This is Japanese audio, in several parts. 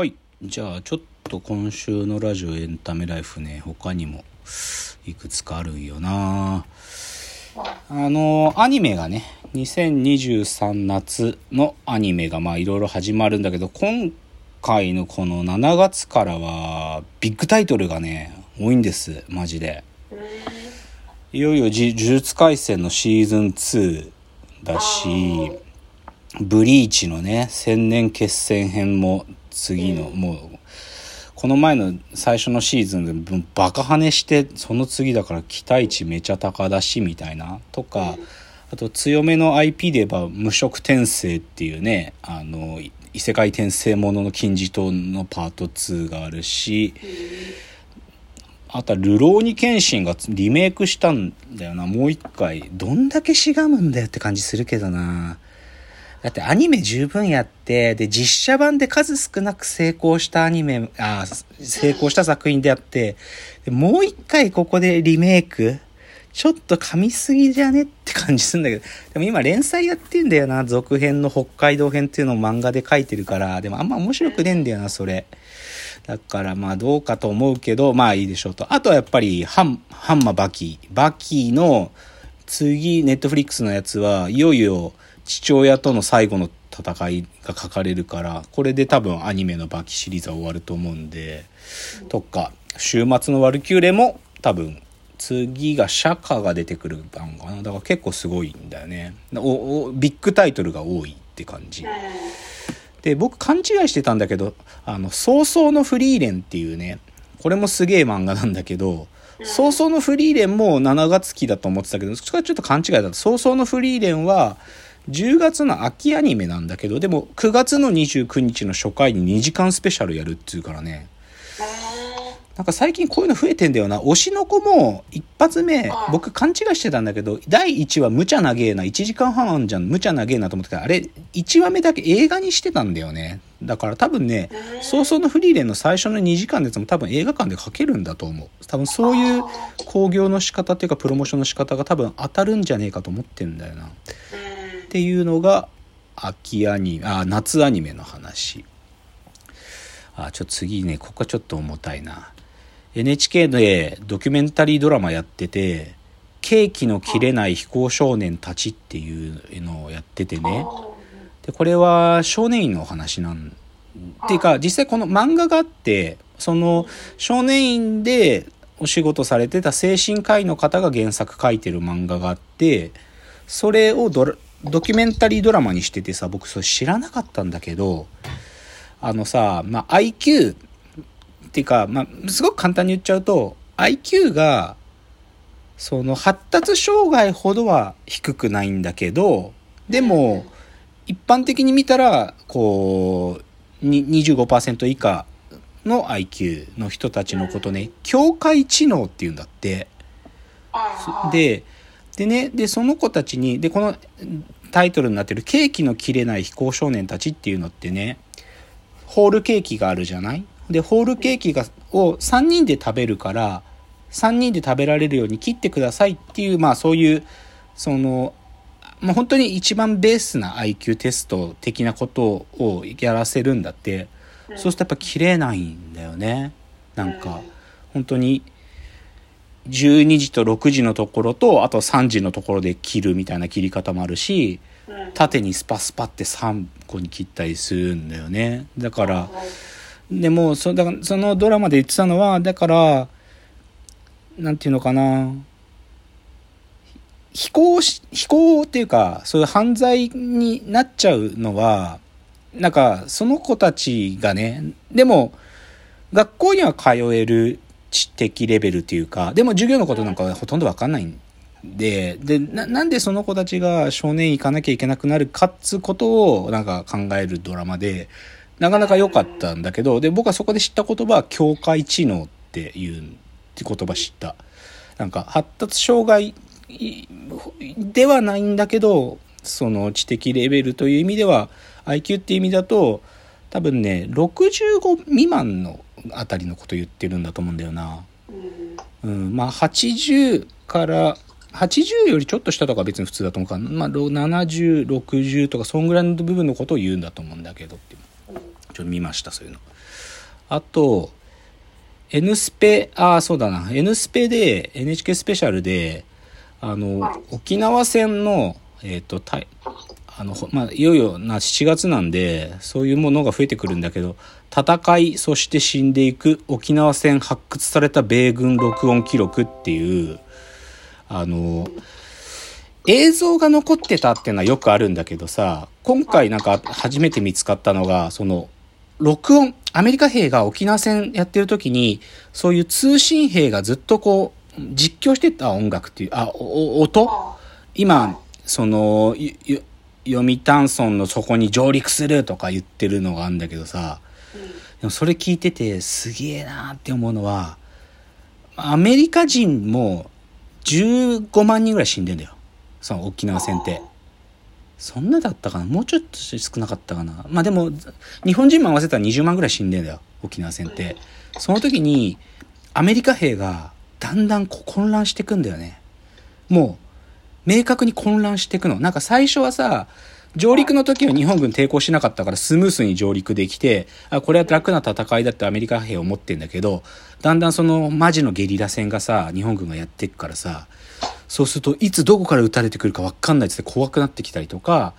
はい。じゃあ、ちょっと今週のラジオエンタメライフね、他にもいくつかあるんよなあの、アニメがね、2023夏のアニメがまあいろいろ始まるんだけど、今回のこの7月からはビッグタイトルがね、多いんです、マジで。いよいよ呪術廻戦のシーズン2だし、ブリーチのね、千年決戦編も次の、もう、この前の最初のシーズンでバカ跳ねして、その次だから期待値めちゃ高だし、みたいな。とか、あと強めの IP で言えば無色転生っていうね、あの、異世界転生ものの金字塔のパート2があるし、あとは、ルローニケンシンがリメイクしたんだよな、もう一回。どんだけしがむんだよって感じするけどな。だってアニメ十分やって、で、実写版で数少なく成功したアニメ、あ成功した作品であって、もう一回ここでリメイクちょっと噛みすぎじゃねって感じするんだけど、でも今連載やってんだよな、続編の北海道編っていうのを漫画で書いてるから、でもあんま面白くねえんだよな、それ。だからまあどうかと思うけど、まあいいでしょうと。あとはやっぱりハン、ハンマバキ。バキの次、ネットフリックスのやつはいよいよ父親との最後の戦いが書かれるからこれで多分アニメのバキシリーズは終わると思うんでとか週末のワルキューレも多分次が釈迦が出てくる番かな。だから結構すごいんだよね。おおビッグタイトルが多いって感じ。で僕勘違いしてたんだけどあの「早々のフリーレン」っていうねこれもすげえ漫画なんだけど早々のフリーレンも7月期だと思ってたけどそれはちょっと勘違いだ。った早々のフリーレンは10月の秋アニメなんだけど、でも9月の29日の初回に2時間スペシャルやるっていうからね。なんか最近こういうの増えてんだよな。推しの子も一発目、僕勘違いしてたんだけど、第1話無茶なげーな、1時間半あんじゃん、無茶なげーなと思ってたあれ、1話目だけ映画にしてたんだよね。だから多分ね、早々のフリーレンの最初の2時間のやつも多分映画館で書けるんだと思う。多分そういう興行の仕方っていうかプロモーションの仕方が多分当たるんじゃねえかと思ってんだよな。っていうのが秋アニメあ夏アニメの話。あちょっと次ねここはちょっと重たいな。NHK でドキュメンタリードラマやってて「ケーキの切れない非行少年たち」っていうのをやっててね。でこれは少年院のお話なんっていうか実際この漫画があってその少年院でお仕事されてた精神科医の方が原作書いてる漫画があってそれをドラドキュメンタリードラマにしててさ、僕それ知らなかったんだけど、あのさ、まあ、IQ っていうか、まあ、すごく簡単に言っちゃうと、IQ が、その発達障害ほどは低くないんだけど、でも、一般的に見たら、こう、25%以下の IQ の人たちのことね、境界知能っていうんだって。で、でね、で、その子たちに、で、このタイトルになってるケーキの切れない非行少年たちっていうのってね、ホールケーキがあるじゃない？で、ホールケーキが、を3人で食べるから、3人で食べられるように切ってくださいっていう、まあそういう、その、まあ本当に一番ベースな IQ テスト的なことをやらせるんだって、そうするとやっぱ切れないんだよね。なんか、本当に、12時と6時のところとあと3時のところで切るみたいな切り方もあるし縦にスパスパって3個に切ったりするんだよね。だからでもそだからそのドラマで言ってたのはだからなんていうのかな。非行非行っていうかそういう犯罪になっちゃうのはなんかその子たちがねでも学校には通える知的レベルっていうか、でも授業のことなんかほとんどわかんないんで、でな、なんでその子たちが少年行かなきゃいけなくなるかっつうことをなんか考えるドラマで、なかなか良かったんだけど、で、僕はそこで知った言葉は境界知能っていう、って言葉知った。なんか発達障害ではないんだけど、その知的レベルという意味では、IQ っていう意味だと、多分ね、65未満のあたりのこと言ってるんだと思うんだよな。うん、まあ80から80よりちょっと下とか別に普通だと思うから、まあ、7060とかそんぐらいの部分のことを言うんだと思うんだけどってちょっと見ました、そういうの。あと、N スペ、ああ、そうだな。N スペで、NHK スペシャルで、あの、沖縄戦の、えっ、ー、と、あの、まあ、いよいよな7月なんで、そういうものが増えてくるんだけど、戦い、そして死んでいく沖縄戦発掘された米軍録音記録っていう、あの、映像が残ってたっていうのはよくあるんだけどさ、今回なんか初めて見つかったのが、その、録音、アメリカ兵が沖縄戦やってる時に、そういう通信兵がずっとこう、実況してた音楽っていう、あ、音？今、その、読谷村のそこに上陸するとか言ってるのがあるんだけどさ、でもそれ聞いててすげえなって思うのは、アメリカ人も15万人ぐらい死んでんだよ。その沖縄戦って。そんなだったかな？もうちょっと少なかったかな？まあでも、日本人も合わせたら20万ぐらい死んでんだよ。沖縄戦って。その時に、アメリカ兵がだんだん混乱してくんだよね。もう、明確に混乱していくの。なんか最初はさ、上陸の時は日本軍抵抗しなかったからスムースに上陸できて、あ、これは楽な戦いだってアメリカ兵は思ってんだけど、だんだんそのマジのゲリラ戦がさ、日本軍がやっていくからさ、そうするといつどこから撃たれてくるかわかんないって怖くなってきたりとか、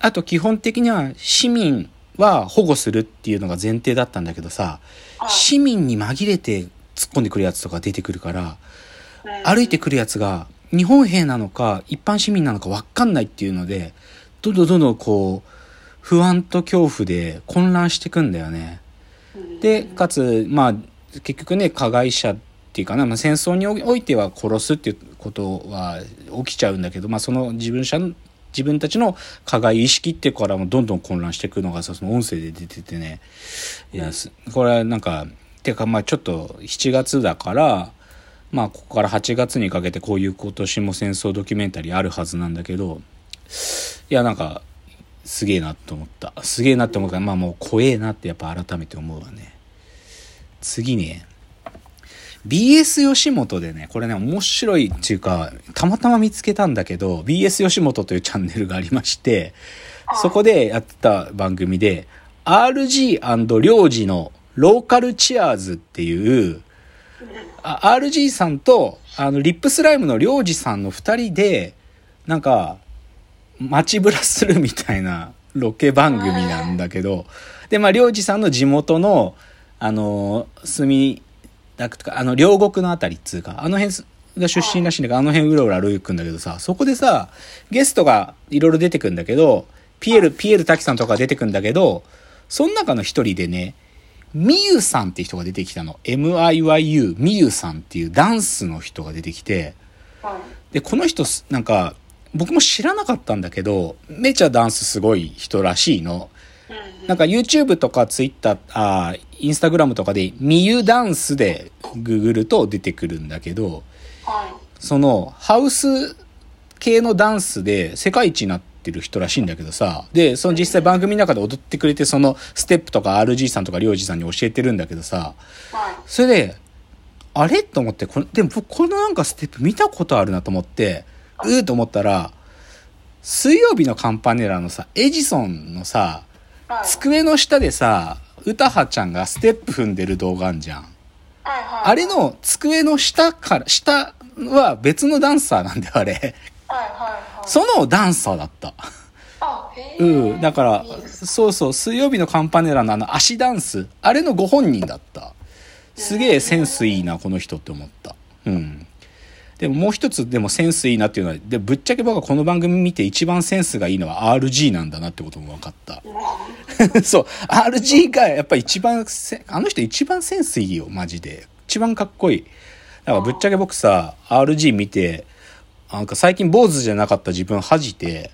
あと基本的には市民は保護するっていうのが前提だったんだけどさ、市民に紛れて突っ込んでくるやつとか出てくるから、歩いてくるやつが日本兵なのか一般市民なのか分かんないっていうのでどんどんどんどんこう不安と恐怖で混乱していくんだよね。でかつまあ結局ね加害者っていうかな、まあ、戦争においては殺すっていうことは起きちゃうんだけど、まあ、その自分者の自分たちの加害意識ってからもどんどん混乱していくのがその音声で出ててねいやこれはなんかていうかまあちょっと7月だからまあ、ここから8月にかけてこういう今年も戦争ドキュメンタリーあるはずなんだけど、いや、なんか、すげえなと思った。すげえなって思うから、まあもう怖えなってやっぱ改めて思うわね。次ね、BS 吉本でね、これね、面白いっていうか、たまたま見つけたんだけど、BS 吉本というチャンネルがありまして、そこでやってた番組で、RG& 領事のローカルチアーズっていう、あ RG さんと、あの、リップスライムのりょうじさんの二人で、なんか、街ぶらするみたいなロケ番組なんだけど、で、まあ、りょうじさんの地元の、あの、墨田区とか、あの、両国のあたりっつうか、あの辺が出身らしいんだけど、あの辺うろうろ歩くんだけどさ、そこでさ、ゲストがいろいろ出てくんだけど、ピエール、ピエール滝さんとか出てくんだけど、その中の一人でね、みゆさんって人が出てきたの。MIYU、みゆさんっていうダンスの人が出てきて、で、この人、なんか、僕も知らなかったんだけど、めちゃダンスすごい人らしいの。なんか YouTube とか Twitter、あ、Instagram とかで、みゆダンスでググると出てくるんだけど、その、ハウス系のダンスで世界一になって、ってる人らしいんだけどさ、で、その実際番組の中で踊ってくれて、そのステップとか RG さんとかりょうじさんに教えてるんだけどさ、それで、あれ？と思って、これ、でも僕このなんかステップ見たことあるなと思って、うーと思ったら、水曜日のカンパネラのさ、エジソンのさ、机の下でさ、歌葉ちゃんがステップ踏んでる動画あんじゃん。あれの机の下から、下は別のダンサーなんだよ、あれ。そのダンサーだった。うん。だから、そうそう、水曜日のカンパネラのあの足ダンス、あれのご本人だった。すげえセンスいいな、この人って思った。うん。でももう一つでもセンスいいなっていうのは、で、ぶっちゃけ僕はこの番組見て一番センスがいいのは RG なんだなってことも分かった。そう、RG がやっぱ一番、あの人一番センスいいよ、マジで。一番かっこいい。だからぶっちゃけ僕さ、RG 見て、なんか最近坊主じゃなかった自分恥じて、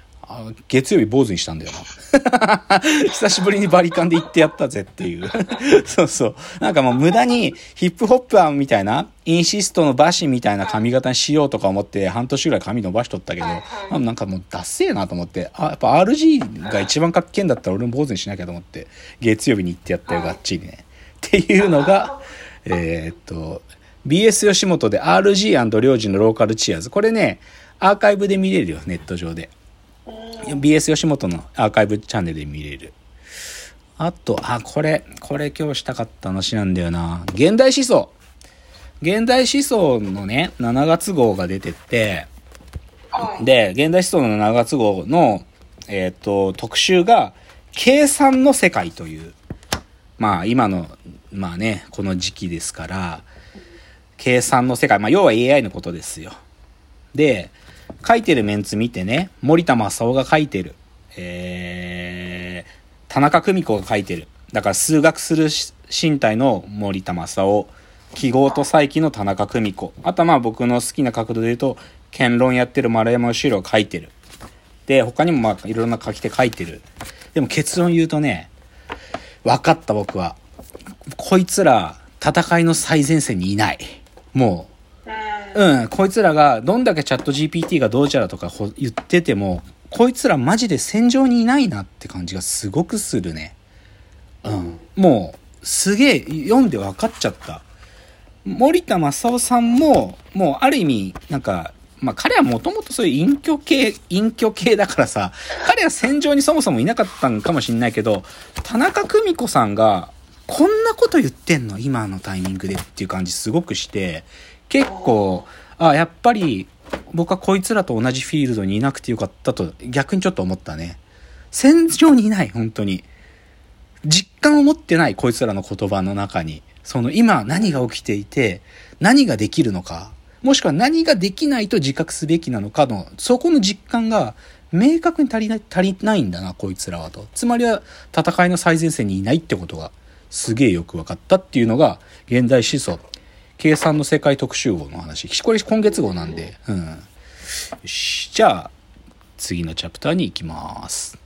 月曜日坊主にしたんだよな。久しぶりにバリカンで行ってやったぜっていう。そうそう。なんかもう無駄にヒップホップーみたいな、インシストのバシみたいな髪型にしようとか思って半年ぐらい髪伸ばしとったけど、なんかもうダッセーなと思って、あ、やっぱ RG が一番かっけんだったら俺も坊主にしなきゃと思って、月曜日に行ってやったよ、がっちりね。っていうのが、えー、っと、BS 吉本で RG& 領事のローカルチアーズ。これね、アーカイブで見れるよ、ネット上で。BS 吉本のアーカイブチャンネルで見れる。あと、あ、これ、これ今日したかった話なんだよな。現代思想。現代思想のね、7月号が出てて、で、現代思想の7月号の、えっ、ー、と、特集が、計算の世界という、まあ今の、まあね、この時期ですから、計算の世界、まあ要は AI のことですよ。で、書いてるメンツ見てね、森田正夫が書いてる。えー、田中久美子が書いてる。だから数学する身体の森田正夫。記号と再起の田中久美子。あとはまあ僕の好きな角度で言うと、剣論やってる丸山義郎が書いてる。で、他にもまあいろんな書き手書いてる。でも結論言うとね、分かった僕は。こいつら戦いの最前線にいない。もう、うん、こいつらがどんだけチャット GPT がどうちゃらとか言ってても、こいつらマジで戦場にいないなって感じがすごくするね。うん。もう、すげえ読んで分かっちゃった。森田正夫さんも、もうある意味、なんか、まあ彼はもともとそういう隠居系、隠居系だからさ、彼は戦場にそもそもいなかったんかもしんないけど、田中久美子さんが、こんなこと言ってんの？今のタイミングでっていう感じすごくして、結構、あ、やっぱり、僕はこいつらと同じフィールドにいなくてよかったと逆にちょっと思ったね。戦場にいない、本当に。実感を持ってない、こいつらの言葉の中に。その今何が起きていて、何ができるのか、もしくは何ができないと自覚すべきなのかの、そこの実感が明確に足りない、足りないんだな、こいつらはと。つまりは戦いの最前線にいないってことがすげえよく分かったっていうのが現代思想計算の世界特集号の話。これ今月号なんで、うん。よし。じゃあ、次のチャプターに行きます。